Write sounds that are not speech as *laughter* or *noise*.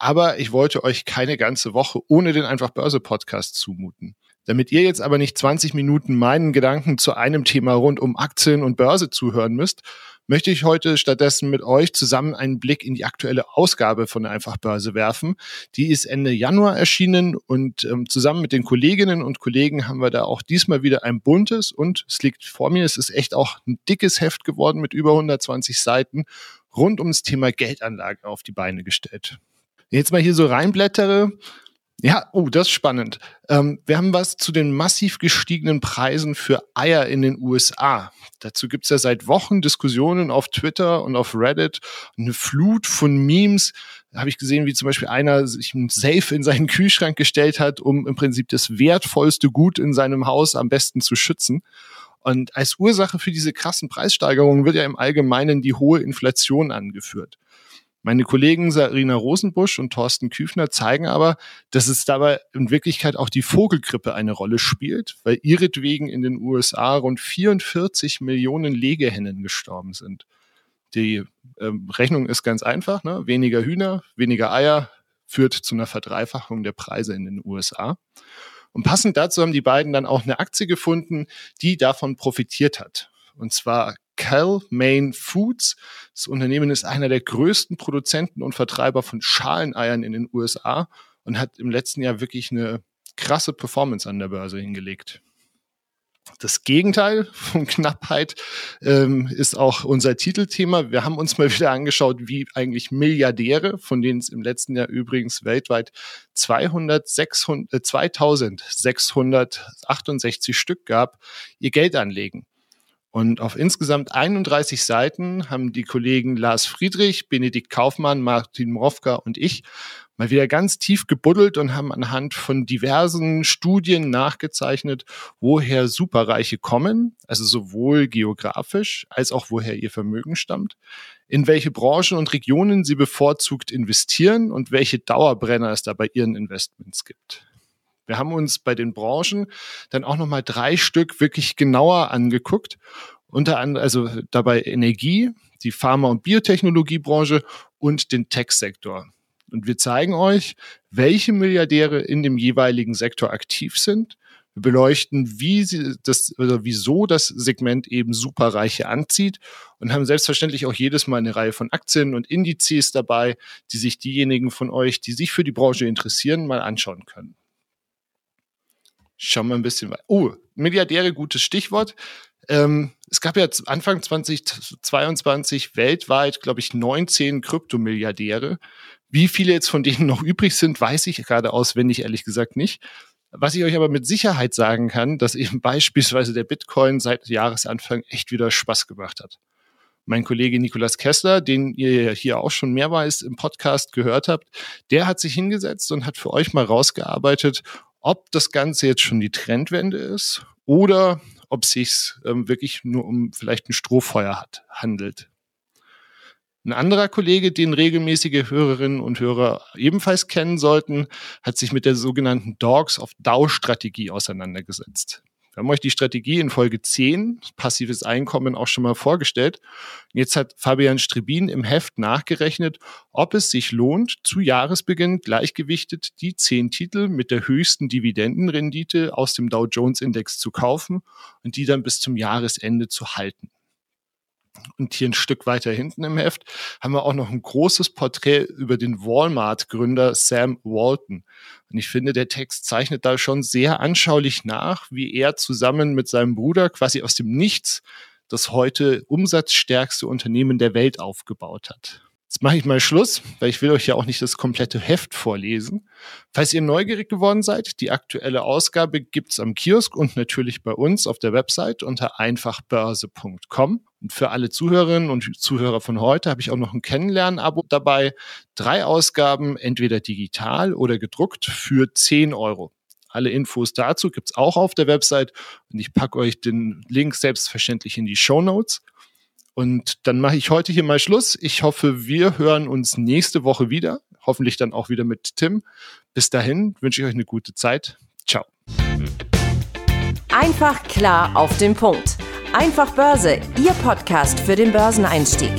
Aber ich wollte euch keine ganze Woche ohne den Einfach Börse Podcast zumuten. Damit ihr jetzt aber nicht 20 Minuten meinen Gedanken zu einem Thema rund um Aktien und Börse zuhören müsst, möchte ich heute stattdessen mit euch zusammen einen Blick in die aktuelle Ausgabe von Einfach Börse werfen. Die ist Ende Januar erschienen und ähm, zusammen mit den Kolleginnen und Kollegen haben wir da auch diesmal wieder ein buntes und es liegt vor mir, es ist echt auch ein dickes Heft geworden mit über 120 Seiten rund ums Thema Geldanlage auf die Beine gestellt. Jetzt mal hier so reinblättere, ja, oh, das ist spannend. Ähm, wir haben was zu den massiv gestiegenen Preisen für Eier in den USA. Dazu gibt's ja seit Wochen Diskussionen auf Twitter und auf Reddit. Eine Flut von Memes. Da habe ich gesehen, wie zum Beispiel einer sich ein Safe in seinen *laughs* Kühlschrank gestellt hat, um im Prinzip das wertvollste Gut in seinem Haus am besten zu schützen. Und als Ursache für diese krassen Preissteigerungen wird ja im Allgemeinen die hohe Inflation angeführt. Meine Kollegen Sarina Rosenbusch und Thorsten Küfner zeigen aber, dass es dabei in Wirklichkeit auch die Vogelgrippe eine Rolle spielt, weil ihretwegen in den USA rund 44 Millionen Legehennen gestorben sind. Die ähm, Rechnung ist ganz einfach. Ne? Weniger Hühner, weniger Eier führt zu einer Verdreifachung der Preise in den USA. Und passend dazu haben die beiden dann auch eine Aktie gefunden, die davon profitiert hat. Und zwar Cal Main Foods. Das Unternehmen ist einer der größten Produzenten und Vertreiber von Schaleneiern in den USA und hat im letzten Jahr wirklich eine krasse Performance an der Börse hingelegt. Das Gegenteil von Knappheit ähm, ist auch unser Titelthema. Wir haben uns mal wieder angeschaut, wie eigentlich Milliardäre, von denen es im letzten Jahr übrigens weltweit 200, 600, äh, 2668 Stück gab, ihr Geld anlegen. Und auf insgesamt 31 Seiten haben die Kollegen Lars Friedrich, Benedikt Kaufmann, Martin Mrowka und ich mal wieder ganz tief gebuddelt und haben anhand von diversen Studien nachgezeichnet, woher Superreiche kommen, also sowohl geografisch als auch woher ihr Vermögen stammt, in welche Branchen und Regionen sie bevorzugt investieren und welche Dauerbrenner es da bei ihren Investments gibt. Wir haben uns bei den Branchen dann auch nochmal drei Stück wirklich genauer angeguckt. Unter anderem, also dabei Energie, die Pharma- und Biotechnologiebranche und den Tech-Sektor. Und wir zeigen euch, welche Milliardäre in dem jeweiligen Sektor aktiv sind. Wir beleuchten, wie sie das, also wieso das Segment eben Superreiche anzieht und haben selbstverständlich auch jedes Mal eine Reihe von Aktien und Indizes dabei, die sich diejenigen von euch, die sich für die Branche interessieren, mal anschauen können. Schauen wir ein bisschen weiter. Oh, Milliardäre, gutes Stichwort. Ähm, es gab ja Anfang 2022 weltweit, glaube ich, 19 Kryptomilliardäre. Wie viele jetzt von denen *laughs* noch übrig sind, weiß ich gerade auswendig ehrlich gesagt nicht. Was ich euch aber mit Sicherheit sagen kann, dass eben *laughs* beispielsweise der Bitcoin seit Jahresanfang echt wieder Spaß gemacht hat. Mein Kollege Nikolas Kessler, den ihr hier auch schon mehrmals im Podcast gehört habt, der hat sich hingesetzt und hat für euch mal rausgearbeitet, ob das Ganze jetzt schon die Trendwende ist oder ob es sich ähm, wirklich nur um vielleicht ein Strohfeuer hat, handelt. Ein anderer Kollege, den regelmäßige Hörerinnen und Hörer ebenfalls kennen sollten, hat sich mit der sogenannten Dogs of DAO Strategie auseinandergesetzt. Wir haben euch die Strategie in Folge 10, passives Einkommen, auch schon mal vorgestellt. Jetzt hat Fabian Strebin im Heft nachgerechnet, ob es sich lohnt, zu Jahresbeginn gleichgewichtet die zehn Titel mit der höchsten Dividendenrendite aus dem Dow Jones Index zu kaufen und die dann bis zum Jahresende zu halten. Und hier ein Stück weiter hinten im Heft haben wir auch noch ein großes Porträt über den Walmart-Gründer Sam Walton. Und ich finde, der Text zeichnet da schon sehr anschaulich nach, wie er zusammen mit seinem Bruder quasi aus dem Nichts das heute umsatzstärkste Unternehmen der Welt aufgebaut hat. Jetzt mache ich mal Schluss, weil ich will euch ja auch nicht das komplette Heft vorlesen. Falls ihr neugierig geworden seid, die aktuelle Ausgabe gibt's am Kiosk und natürlich bei uns auf der Website unter einfachbörse.com. Und für alle Zuhörerinnen und Zuhörer von heute habe ich auch noch ein Kennenlernen-Abo dabei. Drei Ausgaben, entweder digital oder gedruckt, für 10 Euro. Alle Infos dazu gibt's auch auf der Website und ich packe euch den Link selbstverständlich in die Show Notes. Und dann mache ich heute hier mal Schluss. Ich hoffe, wir hören uns nächste Woche wieder. Hoffentlich dann auch wieder mit Tim. Bis dahin wünsche ich euch eine gute Zeit. Ciao. Einfach klar auf den Punkt. Einfach Börse, Ihr Podcast für den Börseneinstieg.